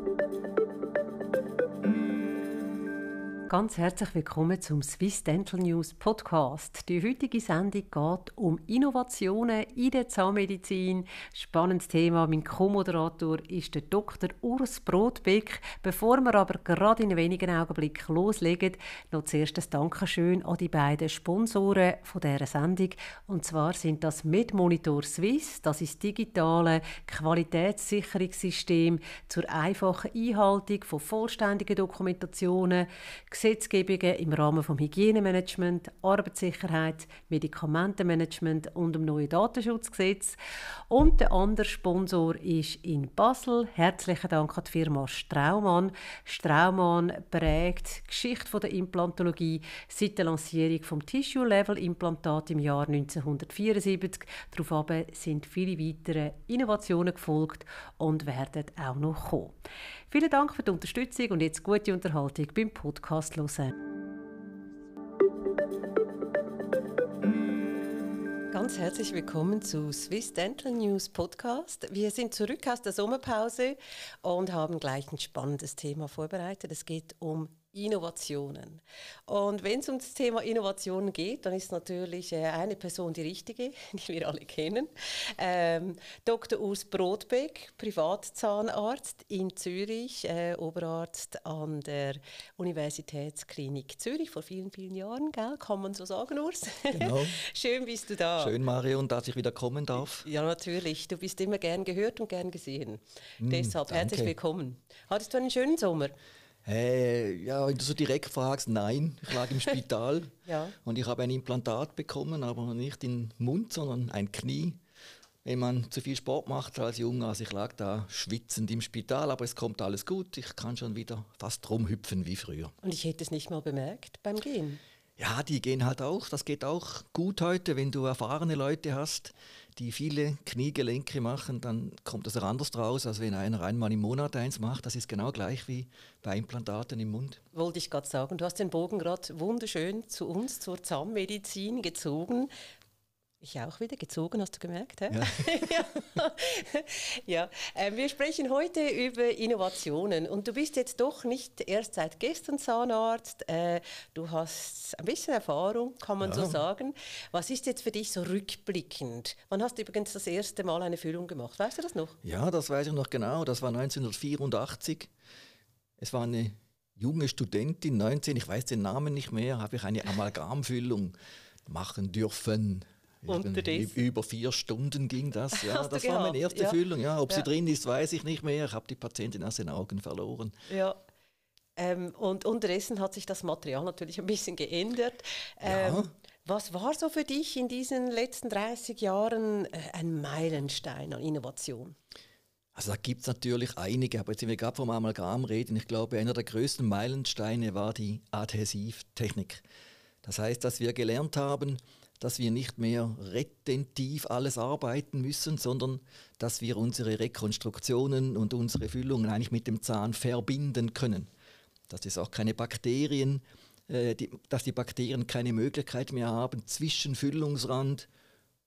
thank you Ganz herzlich willkommen zum Swiss Dental News Podcast. Die heutige Sendung geht um Innovationen in der Zahnmedizin. Spannendes Thema. Mein Co-Moderator ist der Dr. Urs Brotbeck. Bevor wir aber gerade in wenigen Augenblicken loslegen, noch zuerst ein Dankeschön an die beiden Sponsoren von dieser Sendung. Und zwar sind das MedMonitor Swiss, das ist digitale Qualitätssicherungssystem zur einfachen Einhaltung von vollständigen Dokumentationen, Gesetzgebungen im Rahmen vom Hygienemanagement, Arbeitssicherheit, Medikamentenmanagement und dem neuen Datenschutzgesetz. Und der andere Sponsor ist in Basel. Herzlichen Dank an die Firma Straumann. Straumann prägt die Geschichte der Implantologie seit der Lancierung vom Tissue-Level-Implantat im Jahr 1974. Daraufhin sind viele weitere Innovationen gefolgt und werden auch noch kommen. Vielen Dank für die Unterstützung und jetzt gute Unterhaltung beim Podcast hören. Ganz herzlich willkommen zu Swiss Dental News Podcast. Wir sind zurück aus der Sommerpause und haben gleich ein spannendes Thema vorbereitet. Es geht um Innovationen. Und wenn es um das Thema Innovationen geht, dann ist natürlich äh, eine Person die richtige, die wir alle kennen. Ähm, Dr. Urs Brodbeck, Privatzahnarzt in Zürich, äh, Oberarzt an der Universitätsklinik Zürich vor vielen, vielen Jahren, gell? kann man so sagen, Urs? Genau. Schön bist du da. Schön, Marion, dass ich wieder kommen darf. Ja, natürlich. Du bist immer gern gehört und gern gesehen. Mm, Deshalb danke. herzlich willkommen. Hattest du einen schönen Sommer? Äh, ja, wenn du so direkt fragst, nein, ich lag im Spital ja. und ich habe ein Implantat bekommen, aber nicht im Mund, sondern ein Knie. Wenn man zu viel Sport macht als Junge, also ich lag da schwitzend im Spital, aber es kommt alles gut, ich kann schon wieder fast rumhüpfen wie früher. Und ich hätte es nicht mal bemerkt beim Gehen. Ja, die gehen halt auch. Das geht auch gut heute, wenn du erfahrene Leute hast, die viele Kniegelenke machen, dann kommt das anders draus, als wenn einer einmal im Monat eins macht. Das ist genau gleich wie bei Implantaten im Mund. Wollte ich gerade sagen. Du hast den Bogen gerade wunderschön zu uns, zur Zahnmedizin gezogen. Ich auch wieder gezogen, hast du gemerkt? He? Ja. ja. Äh, wir sprechen heute über Innovationen und du bist jetzt doch nicht erst seit gestern Zahnarzt. Äh, du hast ein bisschen Erfahrung, kann man ja. so sagen. Was ist jetzt für dich so rückblickend? Wann hast du übrigens das erste Mal eine Füllung gemacht? Weißt du das noch? Ja, das weiß ich noch genau. Das war 1984. Es war eine junge Studentin, 19, ich weiß den Namen nicht mehr, habe ich eine Amalgamfüllung machen dürfen. Unterdessen. Über vier Stunden ging das. Ja, das war meine erste ja. Füllung. Ja, ob ja. sie drin ist, weiß ich nicht mehr. Ich habe die Patientin aus den Augen verloren. Ja. Ähm, und unterdessen hat sich das Material natürlich ein bisschen geändert. Ähm, ja. Was war so für dich in diesen letzten 30 Jahren äh, ein Meilenstein an Innovation? Also da gibt es natürlich einige, aber jetzt sind wir gerade vom Amalgam reden. Ich glaube, einer der größten Meilensteine war die Adhäsivtechnik. Das heißt, dass wir gelernt haben, dass wir nicht mehr retentiv alles arbeiten müssen, sondern dass wir unsere Rekonstruktionen und unsere Füllungen eigentlich mit dem Zahn verbinden können. Dass es auch keine Bakterien, äh, die, dass die Bakterien keine Möglichkeit mehr haben, zwischen Füllungsrand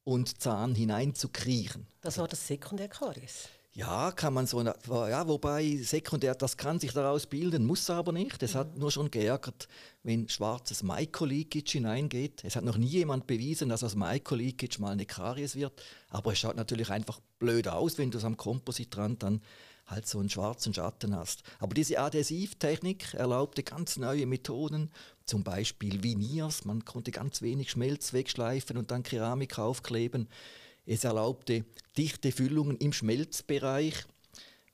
und Zahn hineinzukriechen. Das war das Sekundärkaries. Ja, kann man so, ja, wobei sekundär, das kann sich daraus bilden, muss aber nicht. Es mhm. hat nur schon geärgert, wenn schwarzes Myco-Leakage hineingeht. Es hat noch nie jemand bewiesen, dass aus Myco-Leakage mal eine Karies wird. Aber es schaut natürlich einfach blöd aus, wenn du es am Kompositrand dann halt so einen schwarzen Schatten hast. Aber diese Adhäsivtechnik erlaubte ganz neue Methoden, zum Beispiel Veneers. Man konnte ganz wenig Schmelz wegschleifen und dann Keramik aufkleben. Es erlaubte dichte Füllungen im Schmelzbereich.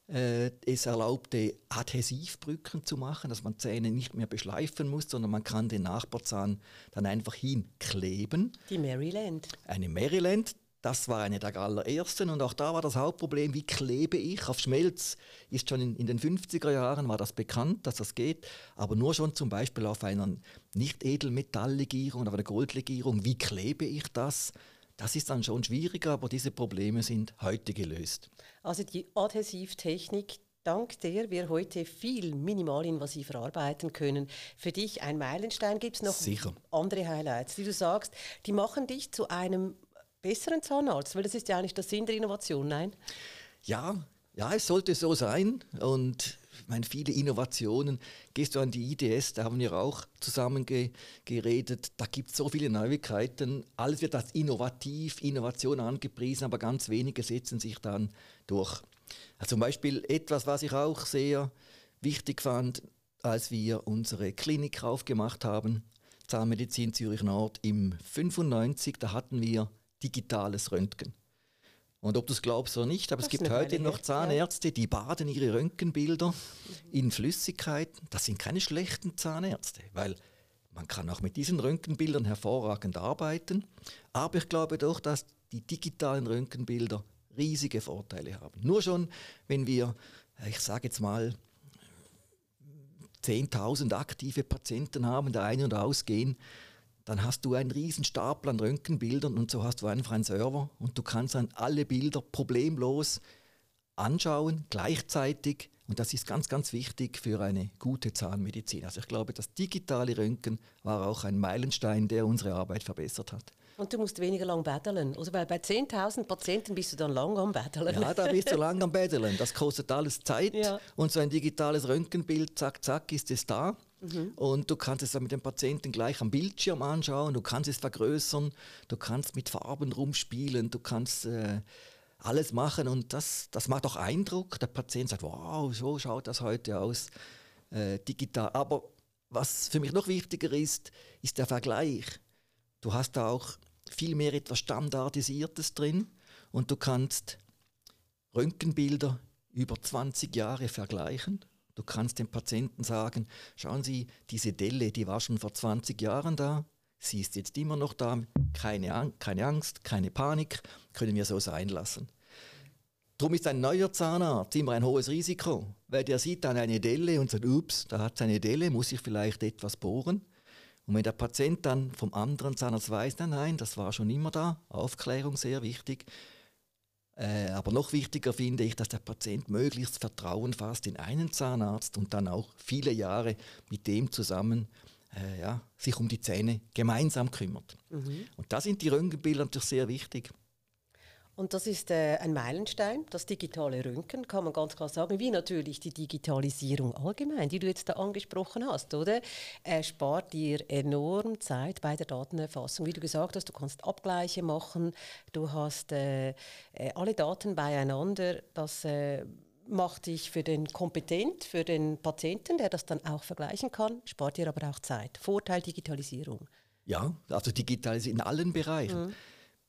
Äh, es erlaubte Adhäsivbrücken zu machen, dass man Zähne nicht mehr beschleifen muss, sondern man kann den Nachbarzahn dann einfach hinkleben. Die Maryland. Eine Maryland, das war eine der allerersten und auch da war das Hauptproblem, wie klebe ich auf Schmelz. Ist schon in, in, den 50er Jahren war das bekannt, dass das geht, aber nur schon zum Beispiel auf einer nicht Edelmetalllegierung, auf einer Goldlegierung, wie klebe ich das? Das ist dann schon schwieriger, aber diese Probleme sind heute gelöst. Also die Adhäsivtechnik, dank der wir heute viel minimalinvasiver arbeiten können. Für dich ein Meilenstein. Gibt es noch Sicher. andere Highlights, die du sagst, die machen dich zu einem besseren Zahnarzt? Weil das ist ja eigentlich der Sinn der Innovation, nein? Ja, ja, es sollte so sein. Und meine, viele Innovationen. Gehst du an die IDS, da haben wir auch zusammen ge geredet. Da gibt es so viele Neuigkeiten. Alles wird als innovativ, Innovation angepriesen, aber ganz wenige setzen sich dann durch. Also zum Beispiel etwas, was ich auch sehr wichtig fand, als wir unsere Klinik aufgemacht haben, Zahnmedizin Zürich Nord im 95, da hatten wir digitales Röntgen. Und ob du es glaubst oder nicht, aber das es gibt heute noch Zahnärzte, die baden ihre Röntgenbilder mhm. in Flüssigkeiten. Das sind keine schlechten Zahnärzte, weil man kann auch mit diesen Röntgenbildern hervorragend arbeiten. Aber ich glaube doch, dass die digitalen Röntgenbilder riesige Vorteile haben. Nur schon, wenn wir, ich sage jetzt mal, 10.000 aktive Patienten haben, da ein- und ausgehen, dann hast du einen riesen Stapel an Röntgenbildern und so hast du einfach einen Server und du kannst dann alle Bilder problemlos anschauen, gleichzeitig. Und das ist ganz, ganz wichtig für eine gute Zahnmedizin. Also ich glaube, das digitale Röntgen war auch ein Meilenstein, der unsere Arbeit verbessert hat. Und du musst weniger lang betteln. Also weil bei 10.000 Patienten bist du dann lang am betteln. Ja, da bist du lang am betteln. Das kostet alles Zeit. Ja. Und so ein digitales Röntgenbild, zack, zack, ist es da. Mhm. Und du kannst es dann mit dem Patienten gleich am Bildschirm anschauen, du kannst es vergrößern, du kannst mit Farben rumspielen, du kannst äh, alles machen und das, das macht auch Eindruck. Der Patient sagt, wow, so schaut das heute aus, äh, digital. Aber was für mich noch wichtiger ist, ist der Vergleich. Du hast da auch viel mehr etwas Standardisiertes drin und du kannst Röntgenbilder über 20 Jahre vergleichen. Du kannst dem Patienten sagen, schauen Sie, diese Delle, die war schon vor 20 Jahren da, sie ist jetzt immer noch da, keine, keine Angst, keine Panik, können wir so sein lassen. Darum ist ein neuer Zahnarzt immer ein hohes Risiko, weil der sieht dann eine Delle und sagt, ups, da hat es eine Delle, muss ich vielleicht etwas bohren. Und wenn der Patient dann vom anderen Zahnarzt weiß, nein, nein, das war schon immer da, Aufklärung sehr wichtig. Äh, aber noch wichtiger finde ich, dass der Patient möglichst Vertrauen fasst in einen Zahnarzt und dann auch viele Jahre mit dem zusammen äh, ja, sich um die Zähne gemeinsam kümmert. Mhm. Und da sind die Röntgenbilder natürlich sehr wichtig. Und das ist äh, ein Meilenstein, das digitale Röntgen, kann man ganz klar sagen, wie natürlich die Digitalisierung allgemein, die du jetzt da angesprochen hast, oder? Äh, spart dir enorm Zeit bei der Datenerfassung. Wie du gesagt hast, du kannst Abgleiche machen, du hast äh, äh alle Daten beieinander, das äh, macht dich für den kompetent, für den Patienten, der das dann auch vergleichen kann, spart dir aber auch Zeit. Vorteil Digitalisierung. Ja, also Digitalisierung in allen Bereichen. Mhm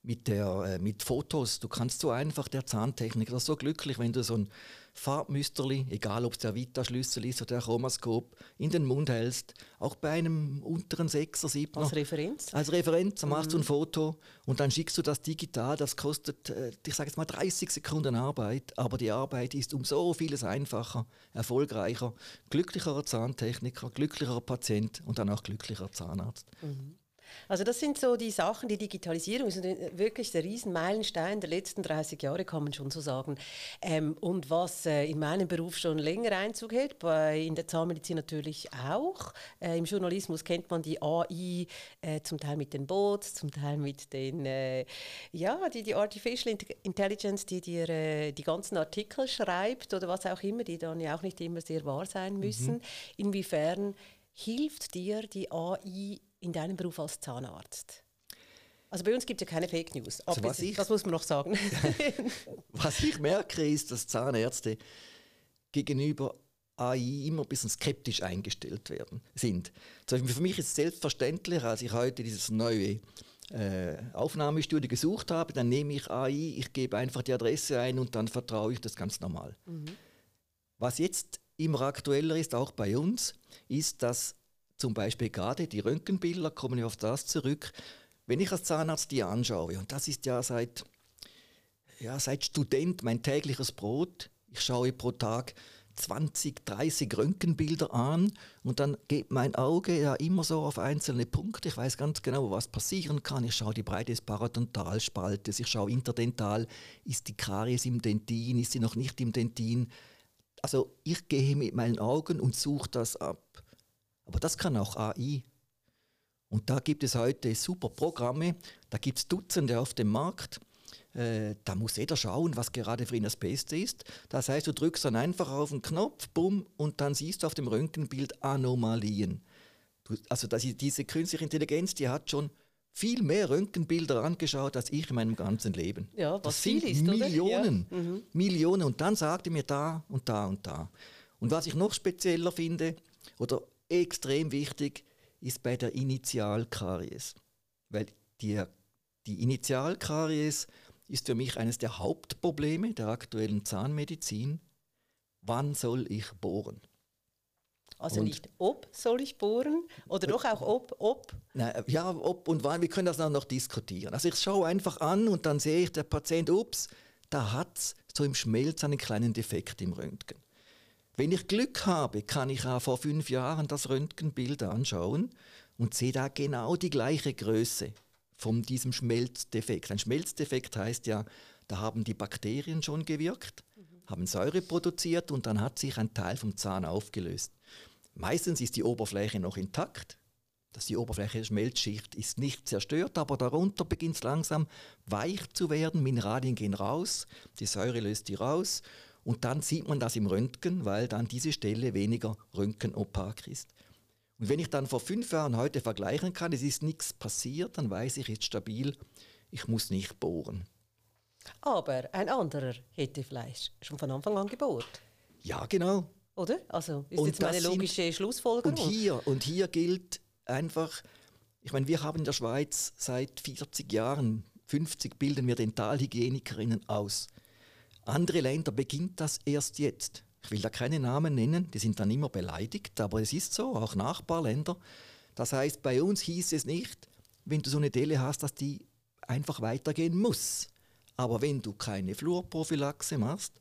mit, der, äh, mit Fotos. Du kannst so einfach der Zahntechniker, das ist so glücklich, wenn du so ein Farbmüsterli, egal ob es der Vita-Schlüssel ist oder der Chromaskop, in den Mund hältst, auch bei einem unteren Sechser, Siebner. Als Referenz? Als Referenz, dann machst mhm. du ein mhm. Foto und dann schickst du das digital. Das kostet, äh, ich sage jetzt mal 30 Sekunden Arbeit, aber die Arbeit ist um so vieles einfacher, erfolgreicher, glücklicherer Zahntechniker, glücklicherer Patient und dann auch glücklicher Zahnarzt. Mhm. Also das sind so die Sachen, die Digitalisierung ist wirklich der Riesenmeilenstein der letzten 30 Jahre, kann man schon so sagen. Ähm, und was äh, in meinem Beruf schon länger Einzug hält, bei, in der Zahnmedizin natürlich auch. Äh, Im Journalismus kennt man die AI, äh, zum Teil mit den Bots, zum Teil mit den, äh, ja, die, die Artificial Intelligence, die dir äh, die ganzen Artikel schreibt oder was auch immer, die dann ja auch nicht immer sehr wahr sein müssen. Mhm. Inwiefern hilft dir die AI in deinem Beruf als Zahnarzt? Also bei uns gibt es ja keine Fake News. Also was ich, das muss man noch sagen. was ich merke, ist, dass Zahnärzte gegenüber AI immer ein bisschen skeptisch eingestellt werden, sind. Zum Beispiel für mich ist es selbstverständlich, als ich heute dieses neue äh, Aufnahmestudio gesucht habe, dann nehme ich AI, ich gebe einfach die Adresse ein und dann vertraue ich das ganz normal. Mhm. Was jetzt immer aktueller ist, auch bei uns, ist, dass zum Beispiel gerade die Röntgenbilder, kommen wir auf das zurück, wenn ich als Zahnarzt die anschaue, und das ist ja seit, ja, seit Student mein tägliches Brot, ich schaue pro Tag 20, 30 Röntgenbilder an und dann geht mein Auge ja immer so auf einzelne Punkte. Ich weiß ganz genau, was passieren kann. Ich schaue die Breite des Parodontalspaltes, ich schaue interdental, ist die Karies im Dentin, ist sie noch nicht im Dentin. Also ich gehe mit meinen Augen und suche das ab. Aber das kann auch AI. Und da gibt es heute super Programme, da gibt es Dutzende auf dem Markt. Äh, da muss jeder schauen, was gerade für ihn das Beste ist. Das heißt, du drückst dann einfach auf den Knopf, bumm, und dann siehst du auf dem Röntgenbild Anomalien. Du, also das, diese künstliche Intelligenz, die hat schon viel mehr Röntgenbilder angeschaut als ich in meinem ganzen Leben. Ja, was das sind ist, Millionen, ja. mhm. Millionen. Und dann sagte mir da und da und da. Und was ich noch spezieller finde oder extrem wichtig, ist bei der Initialkaries. Weil die, die Initialkaries ist für mich eines der Hauptprobleme der aktuellen Zahnmedizin. Wann soll ich bohren? Also und nicht ob soll ich bohren oder doch auch ob, ob? Nein, ja, ob und wann, wir können das dann noch diskutieren. Also ich schaue einfach an und dann sehe ich, der Patient, ups, da hat es so im Schmelz einen kleinen Defekt im Röntgen. Wenn ich Glück habe, kann ich auch vor fünf Jahren das Röntgenbild anschauen und sehe da genau die gleiche Größe von diesem Schmelzdefekt. Ein Schmelzdefekt heißt ja, da haben die Bakterien schon gewirkt, mhm. haben Säure produziert und dann hat sich ein Teil vom Zahn aufgelöst. Meistens ist die Oberfläche noch intakt. Dass die Oberfläche der Schmelzschicht ist nicht zerstört, aber darunter beginnt es langsam weich zu werden. Mineralien gehen raus, die Säure löst die raus und dann sieht man das im Röntgen, weil dann diese Stelle weniger röntgenopak ist. Und wenn ich dann vor fünf Jahren heute vergleichen kann, es ist nichts passiert, dann weiß ich, jetzt stabil, ich muss nicht bohren. Aber ein anderer hätte vielleicht schon von Anfang an gebohrt. Ja, genau. Oder? Also ist und jetzt meine logische sind, Schlussfolgerung. Und hier, und hier gilt einfach, ich meine, wir haben in der Schweiz seit 40 Jahren, 50 bilden wir Dentalhygienikerinnen aus. Andere Länder beginnt das erst jetzt. Ich will da keine Namen nennen, die sind dann immer beleidigt, aber es ist so, auch Nachbarländer. Das heißt, bei uns hieß es nicht, wenn du so eine Delle hast, dass die einfach weitergehen muss. Aber wenn du keine Fluorprophylaxe machst,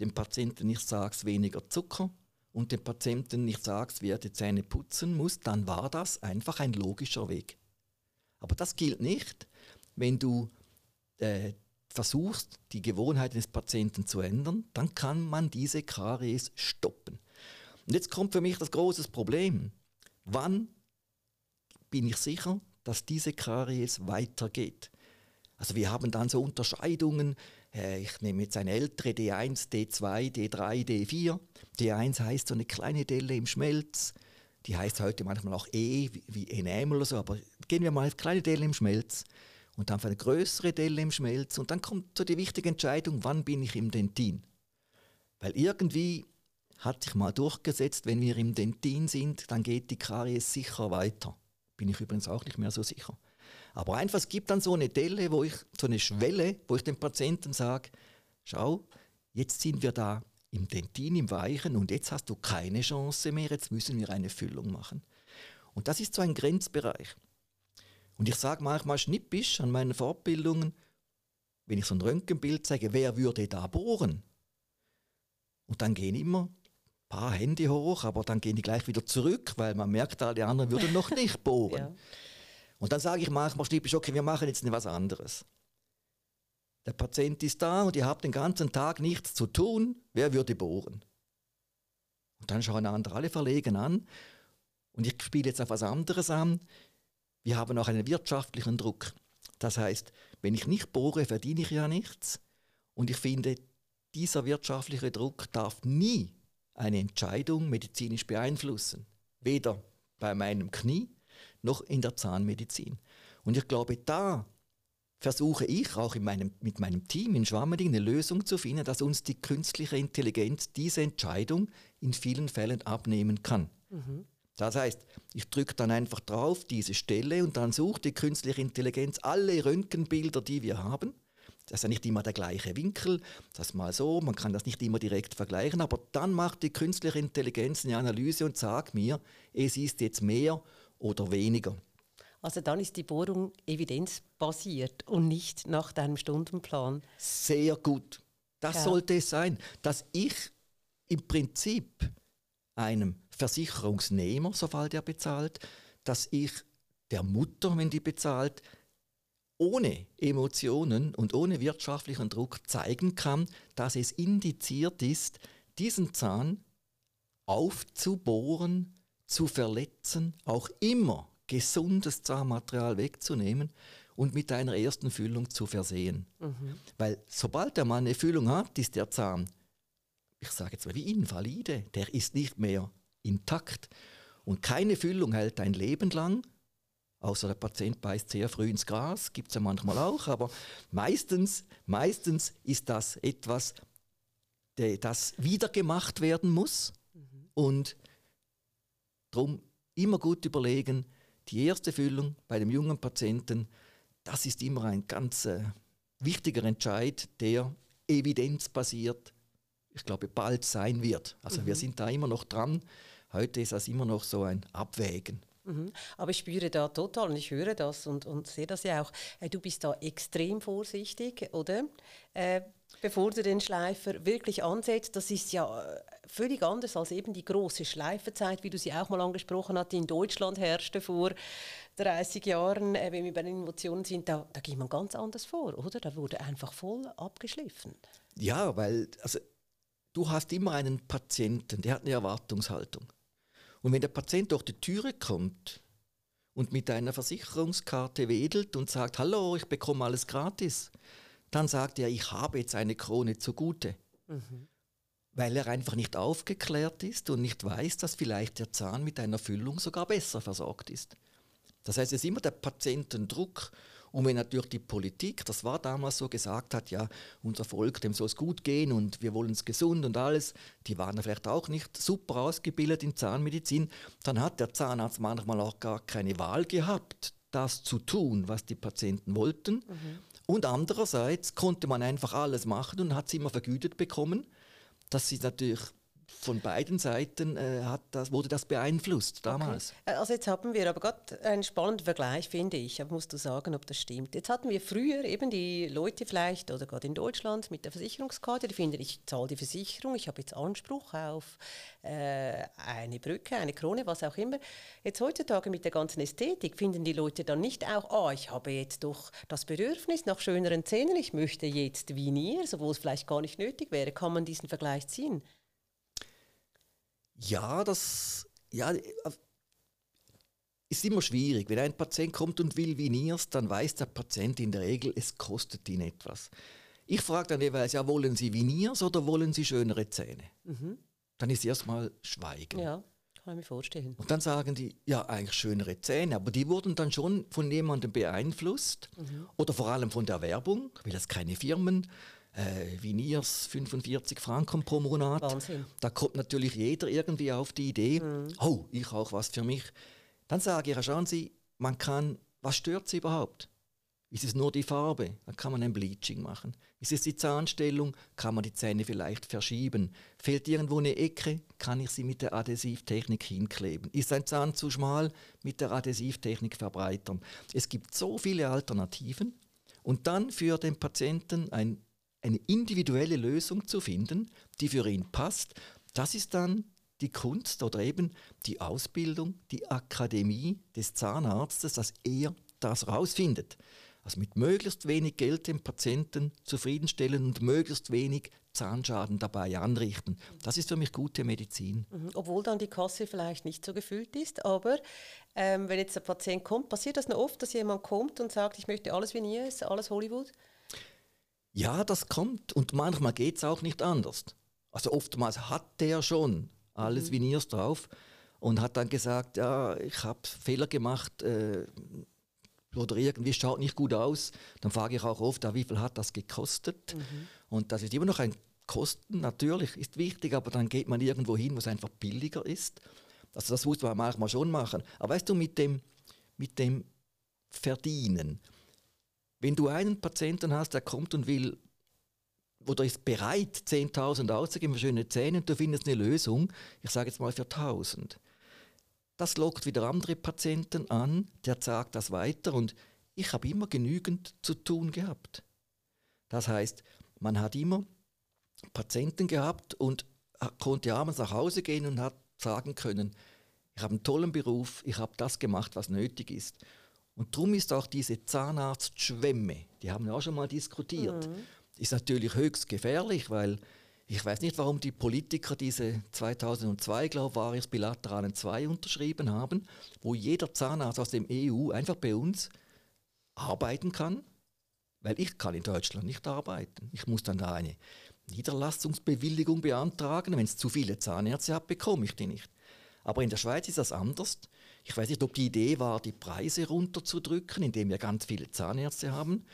dem Patienten nicht sagst, weniger Zucker und dem Patienten nicht sagst, wie er die Zähne putzen muss, dann war das einfach ein logischer Weg. Aber das gilt nicht, wenn du äh, versuchst, die Gewohnheiten des Patienten zu ändern, dann kann man diese Karies stoppen. Und jetzt kommt für mich das große Problem. Wann bin ich sicher, dass diese Karies weitergeht? Also wir haben dann so Unterscheidungen. Äh, ich nehme jetzt eine ältere D1, D2, D3, D4. D1 heißt so eine kleine Delle im Schmelz. Die heißt heute manchmal auch E, wie Enamel oder so. Aber gehen wir mal als kleine Delle im Schmelz und dann eine größere Delle im Schmelz. Und dann kommt so die wichtige Entscheidung, wann bin ich im Dentin? Weil irgendwie hat sich mal durchgesetzt, wenn wir im Dentin sind, dann geht die Karies sicher weiter. Bin ich übrigens auch nicht mehr so sicher. Aber einfach, es gibt dann so eine Delle, wo ich, so eine Schwelle, wo ich dem Patienten sage, schau, jetzt sind wir da im Dentin, im Weichen und jetzt hast du keine Chance mehr, jetzt müssen wir eine Füllung machen. Und das ist so ein Grenzbereich. Und ich sage manchmal schnippisch an meinen Fortbildungen, wenn ich so ein Röntgenbild zeige, wer würde da bohren? Und dann gehen immer ein paar Hände hoch, aber dann gehen die gleich wieder zurück, weil man merkt, alle anderen würden noch nicht bohren. ja. Und dann sage ich manchmal schnippisch, okay, wir machen jetzt etwas anderes. Der Patient ist da und ihr habt den ganzen Tag nichts zu tun, wer würde bohren? Und dann schauen andere alle verlegen an und ich spiele jetzt auf was anderes an. Wir haben auch einen wirtschaftlichen Druck. Das heißt, wenn ich nicht bohre, verdiene ich ja nichts. Und ich finde, dieser wirtschaftliche Druck darf nie eine Entscheidung medizinisch beeinflussen. Weder bei meinem Knie noch in der Zahnmedizin. Und ich glaube, da versuche ich auch meinem, mit meinem Team in Schwammerding eine Lösung zu finden, dass uns die künstliche Intelligenz diese Entscheidung in vielen Fällen abnehmen kann. Mhm. Das heißt, ich drücke dann einfach drauf diese Stelle und dann sucht die künstliche Intelligenz alle Röntgenbilder, die wir haben. Das ist ja nicht immer der gleiche Winkel, das mal so, man kann das nicht immer direkt vergleichen, aber dann macht die künstliche Intelligenz eine Analyse und sagt mir, es ist jetzt mehr oder weniger. Also dann ist die Bohrung evidenzbasiert und nicht nach deinem Stundenplan. Sehr gut. Das ja. sollte es sein, dass ich im Prinzip einem Versicherungsnehmer, sobald er bezahlt, dass ich der Mutter, wenn die bezahlt, ohne Emotionen und ohne wirtschaftlichen Druck zeigen kann, dass es indiziert ist, diesen Zahn aufzubohren, zu verletzen, auch immer gesundes Zahnmaterial wegzunehmen und mit einer ersten Füllung zu versehen. Mhm. Weil sobald der Mann eine Füllung hat, ist der Zahn, ich sage jetzt mal wie invalide, der ist nicht mehr intakt. Und keine Füllung hält ein Leben lang, außer der Patient beißt sehr früh ins Gras, gibt es ja manchmal auch, aber meistens, meistens ist das etwas, das wieder gemacht werden muss. Und darum immer gut überlegen, die erste Füllung bei dem jungen Patienten, das ist immer ein ganz äh, wichtiger Entscheid, der evidenzbasiert, ich glaube, bald sein wird. Also mhm. wir sind da immer noch dran. Heute ist das immer noch so ein Abwägen. Mhm. Aber ich spüre da total und ich höre das und, und sehe das ja auch. Du bist da extrem vorsichtig, oder? Äh, bevor du den Schleifer wirklich ansetzt, das ist ja äh, völlig anders als eben die große Schleifenzeit, wie du sie auch mal angesprochen hast, die in Deutschland herrschte vor 30 Jahren, äh, wenn wir bei den Emotionen sind, da, da ging man ganz anders vor, oder? Da wurde einfach voll abgeschliffen. Ja, weil also, du hast immer einen Patienten, der hat eine Erwartungshaltung. Und wenn der Patient durch die Türe kommt und mit einer Versicherungskarte wedelt und sagt, hallo, ich bekomme alles gratis, dann sagt er, ich habe jetzt eine Krone zugute. Mhm. Weil er einfach nicht aufgeklärt ist und nicht weiß, dass vielleicht der Zahn mit einer Füllung sogar besser versorgt ist. Das heißt, es ist immer der Patientendruck und wenn natürlich die Politik, das war damals so, gesagt hat, ja, unser Volk, dem soll es gut gehen und wir wollen es gesund und alles, die waren vielleicht auch nicht super ausgebildet in Zahnmedizin, dann hat der Zahnarzt manchmal auch gar keine Wahl gehabt, das zu tun, was die Patienten wollten. Mhm. Und andererseits konnte man einfach alles machen und hat es immer vergütet bekommen. Das ist natürlich von beiden Seiten äh, hat das, wurde das beeinflusst damals. Okay. Äh, also jetzt haben wir aber gerade einen spannenden Vergleich, finde ich. Aber musst du sagen, ob das stimmt. Jetzt hatten wir früher eben die Leute vielleicht, oder gerade in Deutschland mit der Versicherungskarte, die finden, ich zahle die Versicherung, ich habe jetzt Anspruch auf äh, eine Brücke, eine Krone, was auch immer. Jetzt heutzutage mit der ganzen Ästhetik finden die Leute dann nicht auch, ah, ich habe jetzt doch das Bedürfnis nach schöneren Zähnen, ich möchte jetzt Vinier, obwohl es vielleicht gar nicht nötig wäre. Kann man diesen Vergleich ziehen? Ja, das ja, ist immer schwierig. Wenn ein Patient kommt und will Veneers, dann weiß der Patient in der Regel, es kostet ihn etwas. Ich frage dann jeweils, ja, wollen Sie Veneers oder wollen Sie schönere Zähne? Mhm. Dann ist erstmal Schweigen. Ja, kann ich mir vorstellen. Und dann sagen die, ja, eigentlich schönere Zähne, aber die wurden dann schon von jemandem beeinflusst mhm. oder vor allem von der Werbung, weil das keine Firmen äh, Viniers 45 Franken pro Monat. Wahnsinn. Da kommt natürlich jeder irgendwie auf die Idee, mhm. oh, ich auch was für mich. Dann sage ich, schauen Sie, man kann, was stört Sie überhaupt? Ist es nur die Farbe? Dann kann man ein Bleaching machen. Ist es die Zahnstellung? Kann man die Zähne vielleicht verschieben? Fehlt irgendwo eine Ecke? Kann ich sie mit der Adhesivtechnik hinkleben? Ist ein Zahn zu schmal? Mit der Adhesivtechnik verbreitern. Es gibt so viele Alternativen. Und dann für den Patienten ein eine individuelle Lösung zu finden, die für ihn passt, das ist dann die Kunst oder eben die Ausbildung, die Akademie des Zahnarztes, dass er das rausfindet. Also mit möglichst wenig Geld den Patienten zufriedenstellen und möglichst wenig Zahnschaden dabei anrichten. Das ist für mich gute Medizin. Mhm. Obwohl dann die Kasse vielleicht nicht so gefüllt ist, aber ähm, wenn jetzt der Patient kommt, passiert das noch oft, dass jemand kommt und sagt, ich möchte alles wie nie ist, alles Hollywood? Ja, das kommt und manchmal geht es auch nicht anders. Also oftmals hat der schon alles mhm. Veneers drauf und hat dann gesagt, ja, ich habe Fehler gemacht äh, oder irgendwie schaut nicht gut aus. Dann frage ich auch oft, ja, wie viel hat das gekostet? Mhm. Und das ist immer noch ein Kosten, natürlich ist wichtig, aber dann geht man irgendwo hin, wo es einfach billiger ist. Also das muss man manchmal schon machen. Aber weißt du, mit dem, mit dem Verdienen, wenn du einen Patienten hast, der kommt und will oder ist bereit, 10.000 auszugeben für schöne Zähne und du findest eine Lösung, ich sage jetzt mal für 1.000. Das lockt wieder andere Patienten an, der sagt das weiter und ich habe immer genügend zu tun gehabt. Das heißt, man hat immer Patienten gehabt und konnte abends nach Hause gehen und hat sagen können, ich habe einen tollen Beruf, ich habe das gemacht, was nötig ist. Und darum ist auch diese Zahnarztschwemme, die haben wir auch schon mal diskutiert, mhm. ist natürlich höchst gefährlich, weil ich weiß nicht, warum die Politiker diese 2002, glaube war es, Bilateralen 2 unterschrieben haben, wo jeder Zahnarzt aus dem EU einfach bei uns arbeiten kann, weil ich kann in Deutschland nicht arbeiten. Ich muss dann da eine Niederlassungsbewilligung beantragen. Wenn es zu viele Zahnärzte hat, bekomme ich die nicht. Aber in der Schweiz ist das anders. Ich weiß nicht, ob die Idee war, die Preise runterzudrücken, indem wir ganz viele Zahnärzte haben.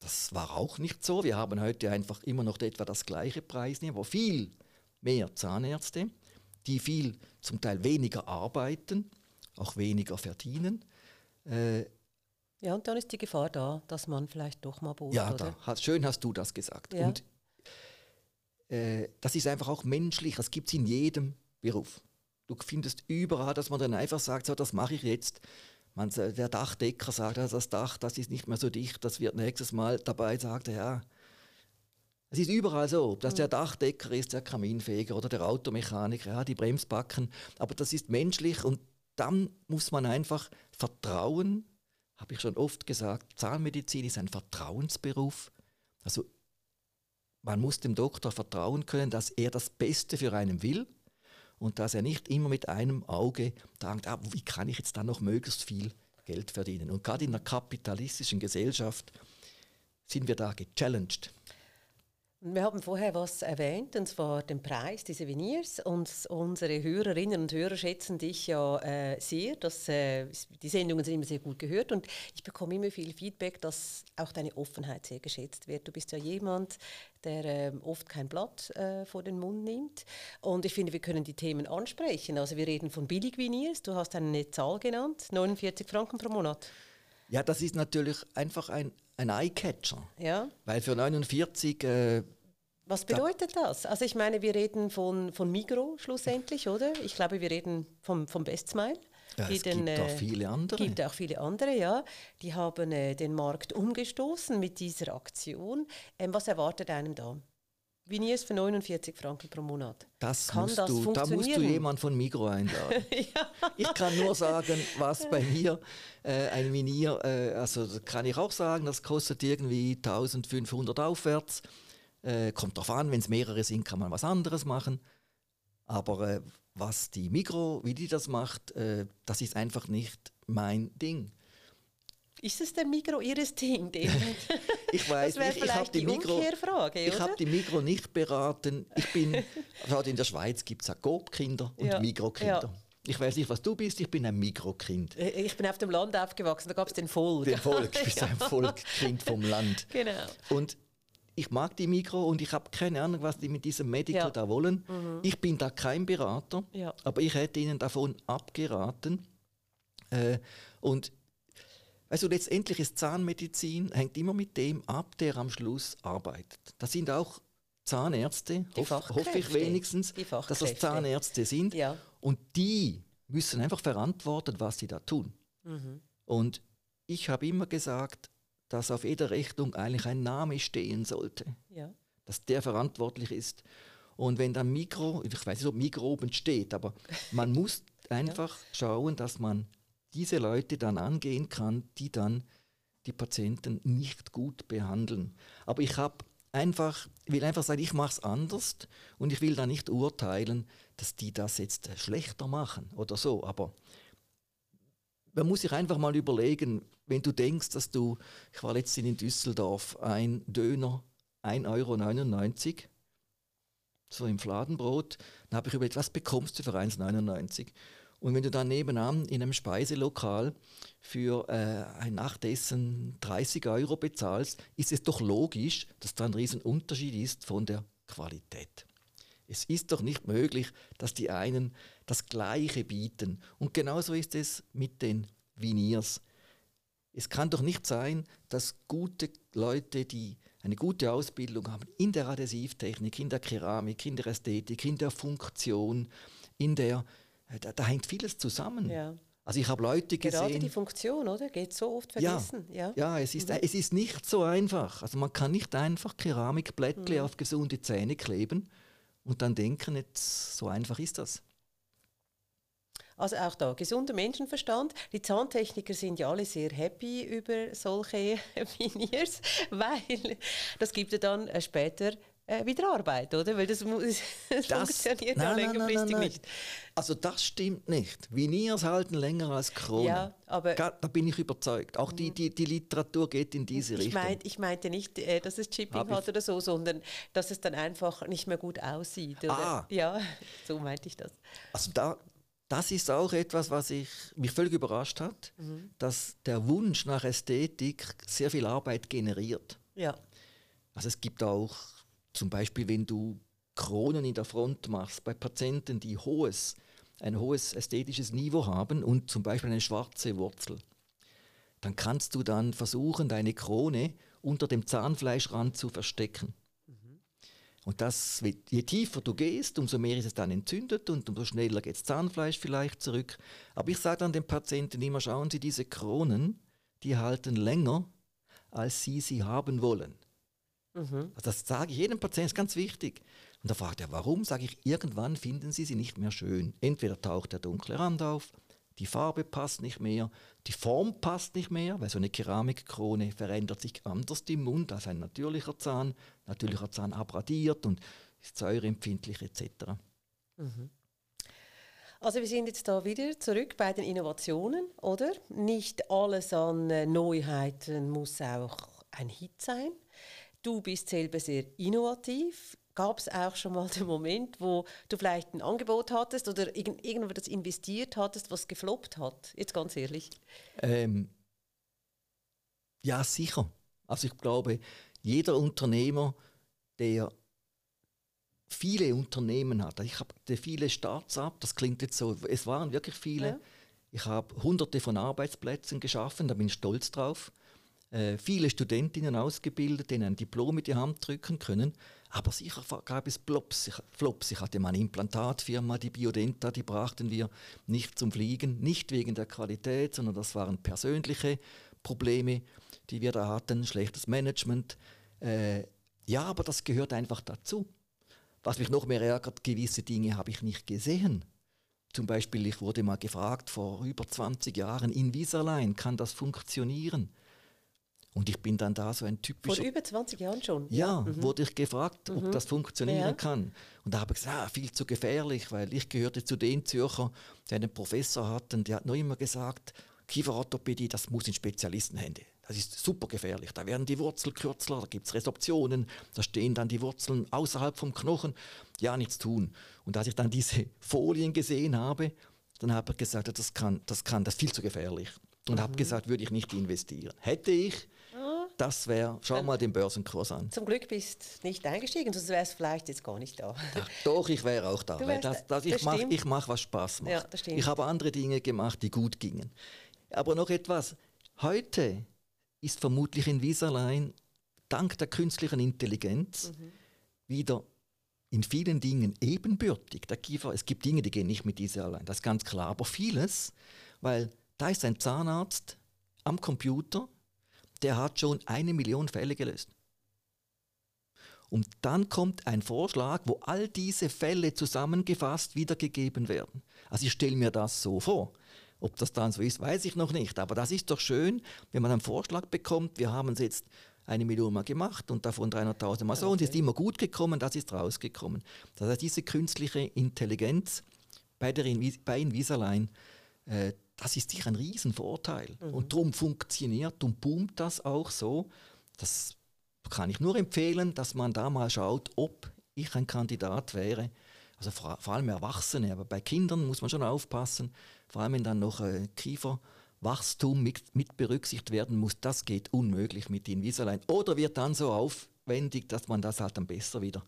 Das war auch nicht so. Wir haben heute einfach immer noch etwa das gleiche Preisniveau, viel mehr Zahnärzte, die viel, zum Teil weniger arbeiten, auch weniger verdienen. Äh, ja, und dann ist die Gefahr da, dass man vielleicht doch mal bohrt. Ja, da, schön hast du das gesagt. Ja. Und äh, das ist einfach auch menschlich, das gibt es in jedem Beruf. Du findest überall, dass man dann einfach sagt, so, das mache ich jetzt. Man, der Dachdecker sagt, das Dach, das ist nicht mehr so dicht, das wird nächstes Mal dabei, sagt er, ja. Es ist überall so, dass der mhm. Dachdecker ist, der Kaminfeger oder der Automechaniker, ja, die Bremsbacken. Aber das ist menschlich und dann muss man einfach vertrauen, habe ich schon oft gesagt, Zahnmedizin ist ein Vertrauensberuf. Also man muss dem Doktor vertrauen können, dass er das Beste für einen will und dass er nicht immer mit einem Auge denkt, ah, wie kann ich jetzt dann noch möglichst viel Geld verdienen. Und gerade in einer kapitalistischen Gesellschaft sind wir da gechallenged. Wir haben vorher was erwähnt, und zwar den Preis dieser Veneers. Und unsere Hörerinnen und Hörer schätzen dich ja äh, sehr. Dass, äh, die Sendungen sind immer sehr gut gehört. Und ich bekomme immer viel Feedback, dass auch deine Offenheit sehr geschätzt wird. Du bist ja jemand, der äh, oft kein Blatt äh, vor den Mund nimmt. Und ich finde, wir können die Themen ansprechen. Also wir reden von Billig-Veneers. Du hast eine Zahl genannt, 49 Franken pro Monat. Ja, das ist natürlich einfach ein, ein Eye-Catcher. Ja. Weil für 49. Äh, was bedeutet das? Also ich meine, wir reden von, von Migro schlussendlich, oder? Ich glaube, wir reden vom, vom Best Smile. Ja, es den, gibt auch äh, viele andere. gibt auch viele andere, ja. Die haben äh, den Markt umgestoßen mit dieser Aktion. Ähm, was erwartet einem da? Veneers für 49 Franken pro Monat. Das kann musst das du, da musst du jemanden von Migro einladen. ja. Ich kann nur sagen, was bei mir äh, ein Venier, äh, also kann ich auch sagen, das kostet irgendwie 1500 aufwärts. Äh, kommt darauf an, wenn es mehrere sind, kann man was anderes machen. Aber äh, was die Migro, wie die das macht, äh, das ist einfach nicht mein Ding. Ist es der Migro Ihres Ding? ich weiß nicht, ich habe die, Migro, ich hab die Migro nicht beraten. Ich bin, also in der Schweiz gibt es auch Coop-Kinder und ja. Migro-Kinder. Ja. Ich weiß nicht, was du bist, ich bin ein Mikrokind. Äh, ich bin auf dem Land aufgewachsen, da gab es den Volk. Den Volk, du bist ein Volkkind vom Land. Genau. Und ich mag die Mikro und ich habe keine Ahnung, was die mit diesem Medical ja. da wollen. Mhm. Ich bin da kein Berater, ja. aber ich hätte ihnen davon abgeraten. Äh, und also letztendlich ist Zahnmedizin hängt immer mit dem ab, der am Schluss arbeitet. Das sind auch Zahnärzte, hoff, hoffe ich wenigstens, dass das Zahnärzte sind. Ja. Und die müssen einfach verantworten, was sie da tun. Mhm. Und ich habe immer gesagt, dass auf jeder Rechnung eigentlich ein Name stehen sollte. Ja. Dass der verantwortlich ist. Und wenn dann Mikro, ich weiß nicht, ob Mikro oben steht, aber man muss einfach ja. schauen, dass man diese Leute dann angehen kann, die dann die Patienten nicht gut behandeln. Aber ich habe einfach, will einfach sagen, ich mache es anders und ich will da nicht urteilen, dass die das jetzt schlechter machen oder so. Aber man muss sich einfach mal überlegen, wenn du denkst, dass du, ich war letztens in Düsseldorf, ein Döner 1,99 Euro, so im Fladenbrot, dann habe ich überlegt, was bekommst du für 1,99 und wenn du dann nebenan in einem Speiselokal für äh, ein Nachtessen 30 Euro bezahlst, ist es doch logisch, dass da ein Riesenunterschied ist von der Qualität. Es ist doch nicht möglich, dass die einen das Gleiche bieten. Und genauso ist es mit den Veneers. Es kann doch nicht sein, dass gute Leute, die eine gute Ausbildung haben in der Adhesivtechnik, in der Keramik, in der Ästhetik, in der Funktion, in der, da, da hängt vieles zusammen. Ja. Also ich habe Leute gesehen. Gerade die Funktion, oder? Geht so oft vergessen. Ja, ja. ja es, ist, mhm. es ist nicht so einfach. Also man kann nicht einfach Keramikblättle mhm. auf gesunde Zähne kleben und dann denken, jetzt so einfach ist das. Also auch da, gesunder Menschenverstand. Die Zahntechniker sind ja alle sehr happy über solche Veneers, weil das gibt ja dann äh, später äh, wieder Arbeit, oder? Weil das, das, das funktioniert nein, ja längerfristig nein, nein, nicht. Also das stimmt nicht. Viniers halten länger als Kronen. Ja, aber da bin ich überzeugt. Auch die, die, die Literatur geht in diese ich Richtung. Mein, ich meinte nicht, äh, dass es Chipping hat oder so, sondern dass es dann einfach nicht mehr gut aussieht. Oder? Ah. Ja, so meinte ich das. Also da, das ist auch etwas, was ich, mich völlig überrascht hat, mhm. dass der Wunsch nach Ästhetik sehr viel Arbeit generiert. Ja. Also es gibt auch zum Beispiel, wenn du Kronen in der Front machst bei Patienten, die hohes, ein hohes ästhetisches Niveau haben und zum Beispiel eine schwarze Wurzel, dann kannst du dann versuchen, deine Krone unter dem Zahnfleischrand zu verstecken. Mhm. Und das, je tiefer du gehst, umso mehr ist es dann entzündet und umso schneller geht das Zahnfleisch vielleicht zurück. Aber ich sage dann den Patienten immer, schauen Sie, diese Kronen, die halten länger, als Sie sie haben wollen. Mhm. Also das sage ich jedem Patienten, ist ganz wichtig. Und da fragt er, warum? Sage ich, irgendwann finden Sie sie nicht mehr schön. Entweder taucht der dunkle Rand auf, die Farbe passt nicht mehr, die Form passt nicht mehr, weil so eine Keramikkrone verändert sich anders im Mund als ein natürlicher Zahn. Natürlicher Zahn abradiert und ist säureempfindlich etc. Mhm. Also wir sind jetzt da wieder zurück bei den Innovationen, oder? Nicht alles an äh, Neuheiten muss auch ein Hit sein. Du bist selber sehr innovativ. Gab es auch schon mal den Moment, wo du vielleicht ein Angebot hattest oder irgend, irgendwo das investiert hattest, was gefloppt hat? Jetzt ganz ehrlich. Ähm, ja, sicher. Also ich glaube, jeder Unternehmer, der viele Unternehmen hat, ich habe viele Starts ab, das klingt jetzt so, es waren wirklich viele. Ja. Ich habe hunderte von Arbeitsplätzen geschaffen, da bin ich stolz drauf. Äh, viele Studentinnen ausgebildet, denen ein Diplom in die Hand drücken können. Aber sicher gab es Flops. Ich, Flops. ich hatte mal eine Implantatfirma, die Biodenta, die brachten wir nicht zum Fliegen, nicht wegen der Qualität, sondern das waren persönliche Probleme, die wir da hatten, schlechtes Management. Äh, ja, aber das gehört einfach dazu. Was mich noch mehr ärgert, gewisse Dinge habe ich nicht gesehen. Zum Beispiel, ich wurde mal gefragt vor über 20 Jahren, in Visalign kann das funktionieren? Und ich bin dann da so ein typischer... Vor über 20 Jahren schon? Ja, mhm. wurde ich gefragt, mhm. ob das funktionieren ja. kann. Und da habe ich gesagt, ah, viel zu gefährlich, weil ich gehörte zu den Zürcher, die einen Professor hatten, der hat noch immer gesagt, Kieferorthopädie, das muss in Spezialistenhände. Das ist super gefährlich. Da werden die Wurzelkürzler, da gibt es Resorptionen, da stehen dann die Wurzeln außerhalb vom Knochen. Ja, nichts tun. Und als ich dann diese Folien gesehen habe, dann habe ich gesagt, das kann, das kann, das ist viel zu gefährlich. Und mhm. habe gesagt, würde ich nicht investieren. Hätte ich, das wäre, schau mal den Börsenkurs an. Zum Glück bist du nicht eingestiegen, sonst wärst du vielleicht jetzt gar nicht da. Ja, doch, ich wäre auch da. Weil das, das, ich mache, mach, was Spaß macht. Ja, ich habe andere Dinge gemacht, die gut gingen. Aber noch etwas. Heute ist vermutlich in Visalign dank der künstlichen Intelligenz mhm. wieder in vielen Dingen ebenbürtig. Der Kiefer, es gibt Dinge, die gehen nicht mit dieser allein, das ist ganz klar. Aber vieles, weil da ist ein Zahnarzt am Computer, der hat schon eine Million Fälle gelöst. Und dann kommt ein Vorschlag, wo all diese Fälle zusammengefasst wiedergegeben werden. Also ich stelle mir das so vor. Ob das dann so ist, weiß ich noch nicht. Aber das ist doch schön, wenn man einen Vorschlag bekommt. Wir haben es jetzt eine Million Mal gemacht und davon 300.000 Mal so okay. und es ist immer gut gekommen, das ist rausgekommen. Das heißt, diese künstliche Intelligenz bei, der Invis bei Invisalign, äh, das ist sicher ein Riesenvorteil. Mhm. Und darum funktioniert und boomt das auch so. Das kann ich nur empfehlen, dass man da mal schaut, ob ich ein Kandidat wäre. Also vor, vor allem Erwachsene, aber bei Kindern muss man schon aufpassen, vor allem wenn dann noch äh, Kieferwachstum mit, mit berücksichtigt werden muss, das geht unmöglich mit Invisalign. Oder wird dann so aufwendig, dass man das halt dann besser wieder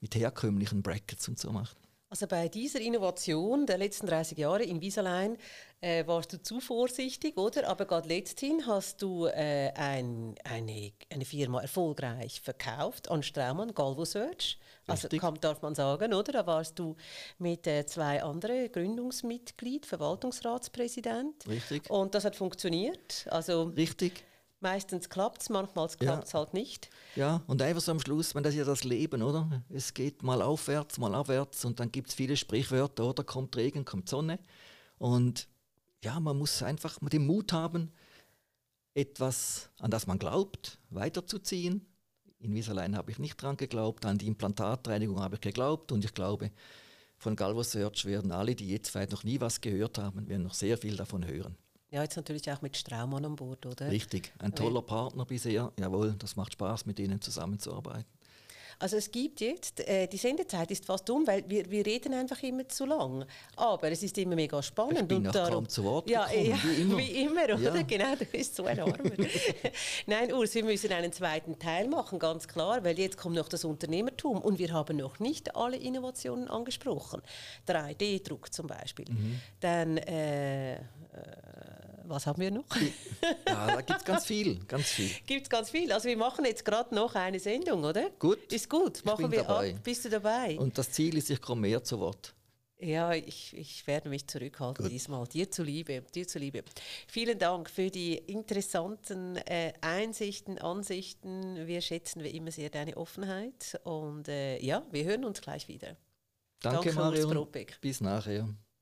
mit herkömmlichen Brackets und so macht. Also bei dieser Innovation der letzten 30 Jahre in Visalign äh, warst du zu vorsichtig, oder? Aber gerade letzthin hast du äh, ein, eine, eine Firma erfolgreich verkauft an Straumann, Galvo Search. Also kann, darf man sagen, oder? Da warst du mit äh, zwei anderen Gründungsmitglied, Verwaltungsratspräsident. Richtig. Und das hat funktioniert. Also Richtig. Meistens klappt es, manchmal klappt es ja. halt nicht. Ja, und einfach so am Schluss, man das ist ja das Leben, oder? Es geht mal aufwärts, mal abwärts und dann gibt es viele Sprichwörter, oder? Kommt Regen, kommt Sonne. Und ja, man muss einfach den Mut haben, etwas, an das man glaubt, weiterzuziehen, Invisalign habe ich nicht dran geglaubt, an die Implantatreinigung habe ich geglaubt und ich glaube, von Galvo Search werden alle, die jetzt vielleicht noch nie was gehört haben, werden noch sehr viel davon hören. Ja, jetzt natürlich auch mit Straumann an Bord, oder? Richtig, ein toller Partner bisher. Jawohl, das macht Spaß, mit ihnen zusammenzuarbeiten. Also es gibt jetzt, äh, die Sendezeit ist fast um, weil wir, wir reden einfach immer zu lang. Aber es ist immer mega spannend. Ich bin und darum, kaum zu Wort ja, gekommen, ja, wie immer. Wie immer, oder? Ja. Genau, du bist so ein Armer. Nein, Urs, wir müssen einen zweiten Teil machen, ganz klar, weil jetzt kommt noch das Unternehmertum und wir haben noch nicht alle Innovationen angesprochen. 3D-Druck zum Beispiel. Mhm. Dann, äh, äh, was haben wir noch? ja, da gibt es ganz viel, ganz viel. Gibt es ganz viel. Also wir machen jetzt gerade noch eine Sendung, oder? Gut. Ist gut, machen wir dabei. ab. Bist du dabei? Und das Ziel ist, ich komme mehr zu Wort. Ja, ich, ich werde mich zurückhalten Gut. diesmal. Dir zuliebe, dir zuliebe. Vielen Dank für die interessanten äh, Einsichten, Ansichten. Wir schätzen wie immer sehr deine Offenheit. Und äh, ja, wir hören uns gleich wieder. Danke, Danke Mario. Bis nachher.